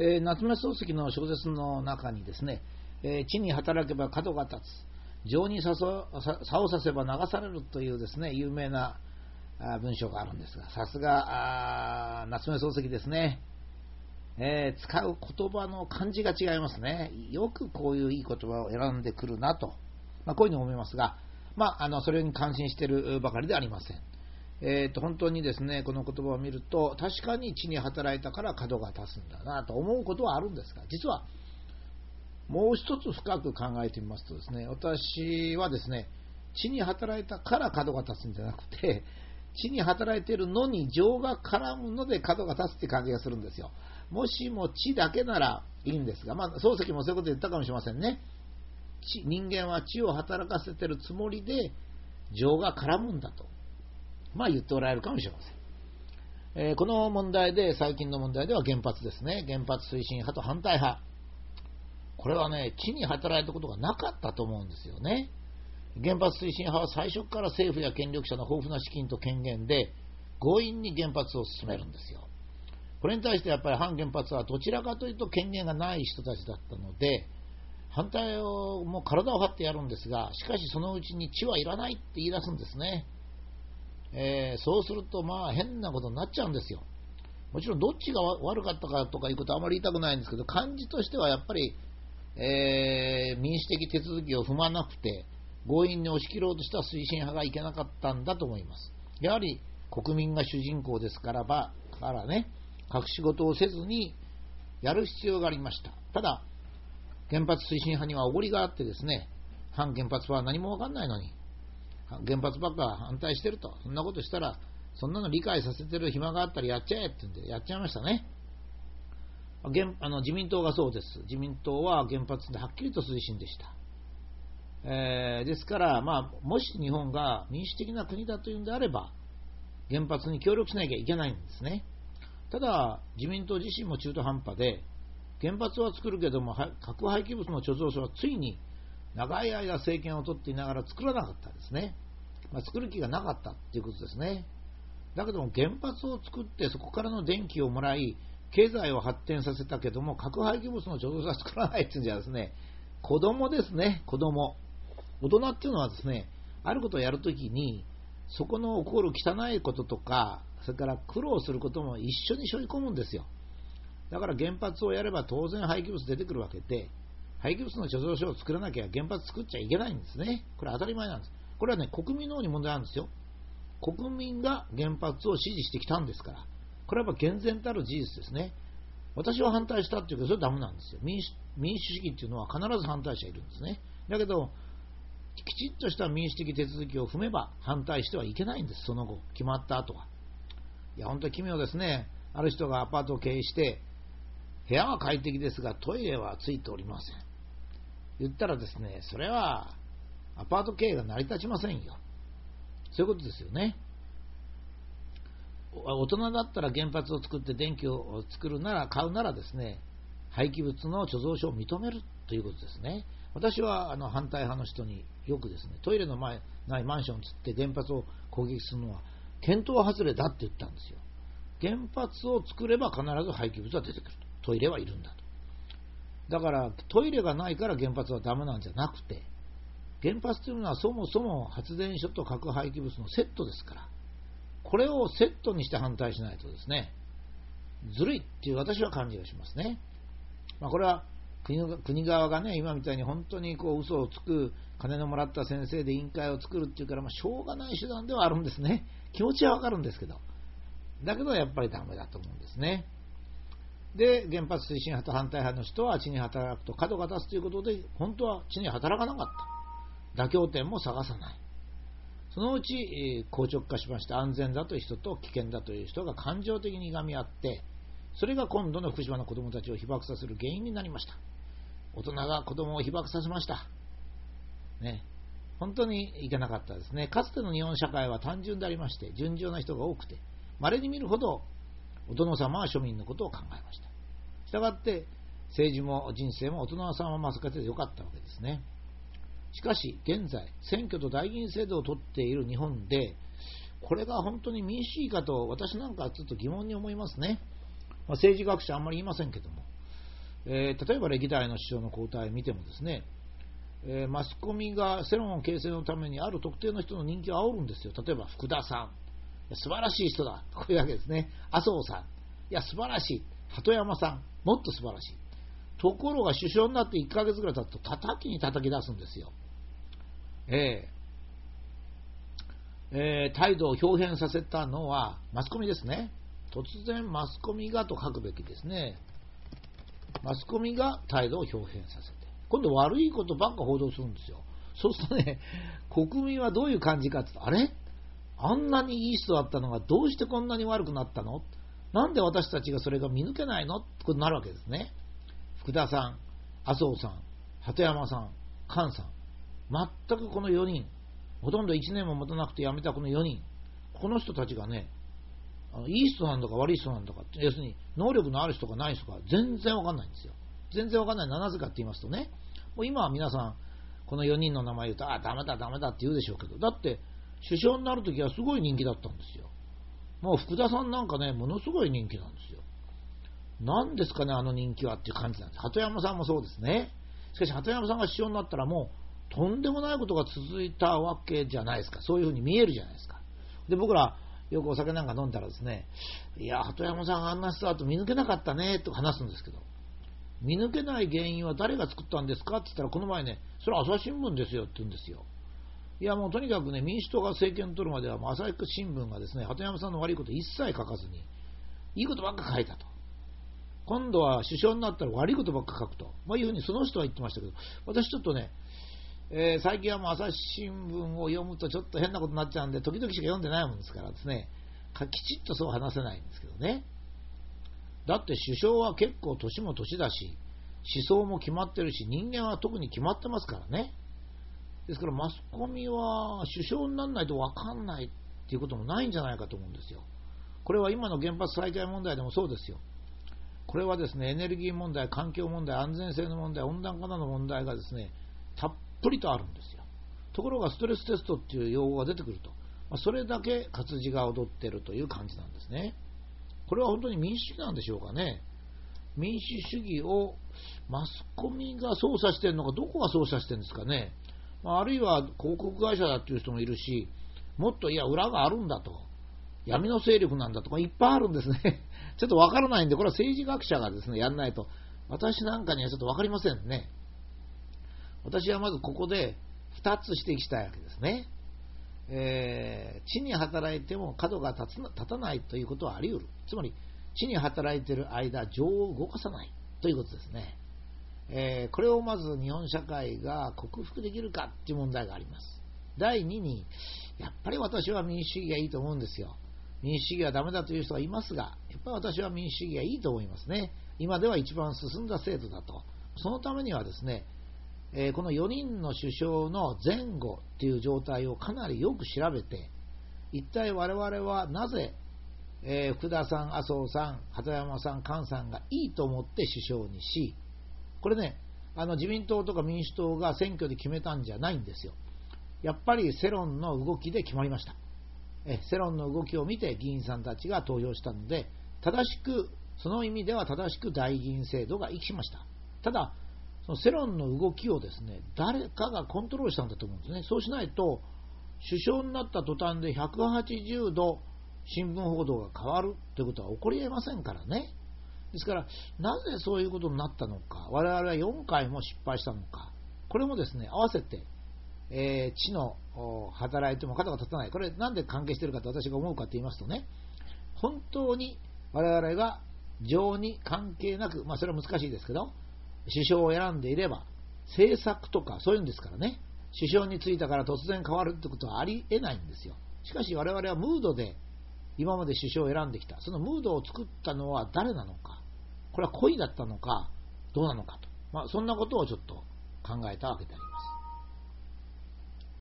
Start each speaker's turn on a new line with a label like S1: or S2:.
S1: えー、夏目漱石の小説の中にですね、えー、地に働けば角が立つ、情に差をさせば流されるというですね、有名な文章があるんですが、さすが夏目漱石ですね。えー、使う言葉の感じが違いますね。よくこういういい言葉を選んでくるなと、まあ、こういうふうに思いますが、まあ、あのそれに感心しているばかりではありません。えーと、本当にですねこの言葉を見ると確かに地に働いたから角が立つんだなと思うことはあるんですが実はもう一つ深く考えてみますとですね私はですね地に働いたから角が立つんじゃなくて地に働いているのに情が絡むので角が立つって感じがするんですよ。もしも地だけならいいんですが、まあ、漱石もそういうこと言ったかもしれませんね。人間は地を働かせてるつもりで情が絡むんだと。まあ言っておられるかもしれません。えー、この問題で、最近の問題では原発ですね。原発推進派と反対派。これはね、地に働いたことがなかったと思うんですよね。原発推進派は最初から政府や権力者の豊富な資金と権限で強引に原発を進めるんですよ。これに対してやっぱり反原発はどちらかというと権限がない人たちだったので、反対をもう体を張ってやるんですが、しかしそのうちに地はいらないって言い出すんですね。えー、そうすると、まあ変なことになっちゃうんですよ。もちろんどっちが悪かったかとかいうことはあまり言いたくないんですけど、感じとしてはやっぱり、えー、民主的手続きを踏まなくて、強引に押し切ろうとした推進派がいけなかったんだと思います。やはり国民が主人公ですからば、からね、隠し事をせずにやる必要がありました。ただ、原発推進派にはおごりがあってですね、反原発は何もわかんないのに、原発ばっか反対してると、そんなことしたら、そんなの理解させてる暇があったらやっちゃえって言うんで、やっちゃいましたね。原あの自民党がそうです。自民党は原発ではっきりと推進でした。えー、ですから、まあ、もし日本が民主的な国だというんであれば、原発に協力しなきゃいけないんですね。ただ、自民党自身も中途半端で、原発は作るけども、核廃棄物の貯蔵所はついに長い間政権を取っていながら作らなかったんですね。まあ、作る気がなかったということですね。だけども原発を作ってそこからの電気をもらい、経済を発展させたけども、核廃棄物の貯蔵所は作らないっていうんじゃですね、子供ですね、子供。大人っていうのはですね、あることをやるときに、そこの起こる汚いこととか、それから苦労することも一緒に背負い込むんですよ。だから原発をやれば当然廃棄物出てくるわけで、廃棄物の貯蔵所を作らなきゃ原発作っちゃいけないんですね。これ当たり前なんです。これはね、国民の方に問題なんですよ。国民が原発を支持してきたんですから。これはやっぱ厳然たる事実ですね。私は反対したっていうけど、それはダメなんですよ。民主民主主義っていうのは必ず反対者いるんですね。だけど、きちっとした民主的手続きを踏めば反対してはいけないんです、その後、決まった後は。いや、本当に奇妙ですね。ある人がアパートを経営して、部屋は快適ですがトイレはついておりません。言ったらですね、それはアパート経営が成り立ちませんよ。そういうことですよね。大人だったら原発を作って電気を作るなら、買うならですね、廃棄物の貯蔵所を認めるということですね。私はあの反対派の人によくですね、トイレの前ないマンションをつって原発を攻撃するのは、検討外れだって言ったんですよ。原発を作れば必ず廃棄物は出てくると。トイレはいるんだと。だからトイレがないから原発はダメなんじゃなくて、原発というのはそもそも発電所と核廃棄物のセットですから、これをセットにして反対しないとですね、ずるいっていう私は感じがしますね。まあ、これは国側がね、今みたいに本当にこう嘘をつく、金のもらった先生で委員会を作るっていうから、まあ、しょうがない手段ではあるんですね。気持ちはわかるんですけど。だけどやっぱりダメだと思うんですね。で、原発推進派と反対派の人は地に働くと角が立つということで、本当は地に働かなかった。妥協点も探さない。そのうち、え、硬直化しまして安全だという人と危険だという人が感情的にいがみ合って、それが今度の福島の子供たちを被爆させる原因になりました。大人が子供を被爆させました。ね。本当にいけなかったですね。かつての日本社会は単純でありまして、純情な人が多くて、稀に見るほどお殿様は庶民のことを考えました。したがって、政治も人生も大人様まさかてよかったわけですね。しかし、現在、選挙と代議員制度を取っている日本で、これが本当に民主主義かと私なんかはちょっと疑問に思いますね。まあ、政治学者あんまり言いませんけども、えー、例えば歴代の首相の交代を見てもですね、えー、マスコミが世論形成のためにある特定の人の人気を煽るんですよ。例えば福田さん。素晴らしい人だ。こういうわけですね。麻生さん。いや、素晴らしい。鳩山さん。もっと素晴らしい。ところが首相になって1ヶ月ぐらい経つと叩きに叩き出すんですよ。えー、えー、態度を表現させたのはマスコミですね。突然マスコミがと書くべきですね。マスコミが態度を表現させて。今度悪いことばっか報道するんですよ。そうするとね、国民はどういう感じかって言うと、あれ？あんなにいい人だったのがどうしてこんなに悪くなったの？なんで私たちがそれが見抜けないの？ってことになるわけですね。福田さん、麻生さん、鳩山さん、菅さん、全くこの4人、ほとんど1年も持たなくて辞めたこの4人、この人たちがね、あのいい人なんだか悪い人なんだか、要するに能力のある人かない人か全然わかんないんですよ。全然わかんないのはなぜかって言いますとね、もう今は皆さん、この4人の名前言うと、あ、ダメだ、ダメだって言うでしょうけど、だって、首相になるときはすごい人気だったんですよ。もう福田さんなんかね、ものすごい人気なんですよ。何ですかね、あの人気はっていう感じなんです。鳩山さんもそうですね。しかし、鳩山さんが首相になったらもう、とんでもないことが続いたわけじゃないですか。そういうふうに見えるじゃないですか。で、僕ら、よくお酒なんか飲んだらですね、いや、鳩山さんあんな人だと見抜けなかったね、と話すんですけど、見抜けない原因は誰が作ったんですかって言ったら、この前ね、それは朝日新聞ですよって言うんですよ。いや、もうとにかくね、民主党が政権を取るまでは、朝日新聞がですね、鳩山さんの悪いこと一切書かずに、いいことばっか書いたと。今度は首相になったら悪いことばっか書くと、まあ、いうふうにその人は言ってましたけど、私ちょっとね、えー、最近はもう朝日新聞を読むとちょっと変なことになっちゃうんで、時々しか読んでないもんですからですね、きちっとそう話せないんですけどね。だって首相は結構年も年だし、思想も決まってるし、人間は特に決まってますからね。ですからマスコミは首相にならないと分かんないっていうこともないんじゃないかと思うんですよ。これは今の原発再開問題でもそうですよ。これはですね、エネルギー問題、環境問題、安全性の問題、温暖化などの問題がですね、たっぷりとあるんですよ。ところがストレステストっていう用語が出てくると、まあ、それだけ活字が踊ってるという感じなんですね。これは本当に民主主義なんでしょうかね。民主主義をマスコミが操作してるのか、どこが操作してるんですかね。まあるいは広告会社だっていう人もいるし、もっといや、裏があるんだと。闇の勢力なんだとかいっぱいあるんですね。ちょっとわからないんで、これは政治学者がですね、やんないと、私なんかにはちょっとわかりませんね。私はまずここで2つ指摘したいわけですね。えー、地に働いても角が立つ立たないということはあり得る。つまり、地に働いている間、情を動かさないということですね。えー、これをまず日本社会が克服できるかっていう問題があります。第2に、やっぱり私は民主主義がいいと思うんですよ。民主主義はダメだという人がいますが、やっぱり私は民主主義がいいと思いますね。今では一番進んだ制度だと。そのためにはですね、えー、この4人の首相の前後っていう状態をかなりよく調べて、一体我々はなぜ、えー、福田さん、麻生さん、鳩山さん、菅さんがいいと思って首相にし、これね、あの自民党とか民主党が選挙で決めたんじゃないんですよ。やっぱり世論の動きで決まりました。え世論の動きを見て議員さんたちが投票したので、正しく、その意味では正しく代議員制度が生きました。ただ、その世論の動きをですね、誰かがコントロールしたんだと思うんですね。そうしないと、首相になった途端で180度新聞報道が変わるということは起こり得ませんからね。ですから、なぜそういうことになったのか、我々は4回も失敗したのか、これもですね、合わせて、えー、知の働いても肩が立たない、これなんで関係しているかと私が思うかと言いますとね、本当に我々が情に関係なく、まあ、それは難しいですけど、首相を選んでいれば、政策とかそういうんですからね、首相に就いたから突然変わるってことはありえないんですよ。しかし我々はムードで今まで首相を選んできた。そのムードを作ったのは誰なのか。これは恋だったのか、どうなのかと。まあ、そんなことをちょっと考えたわけであります。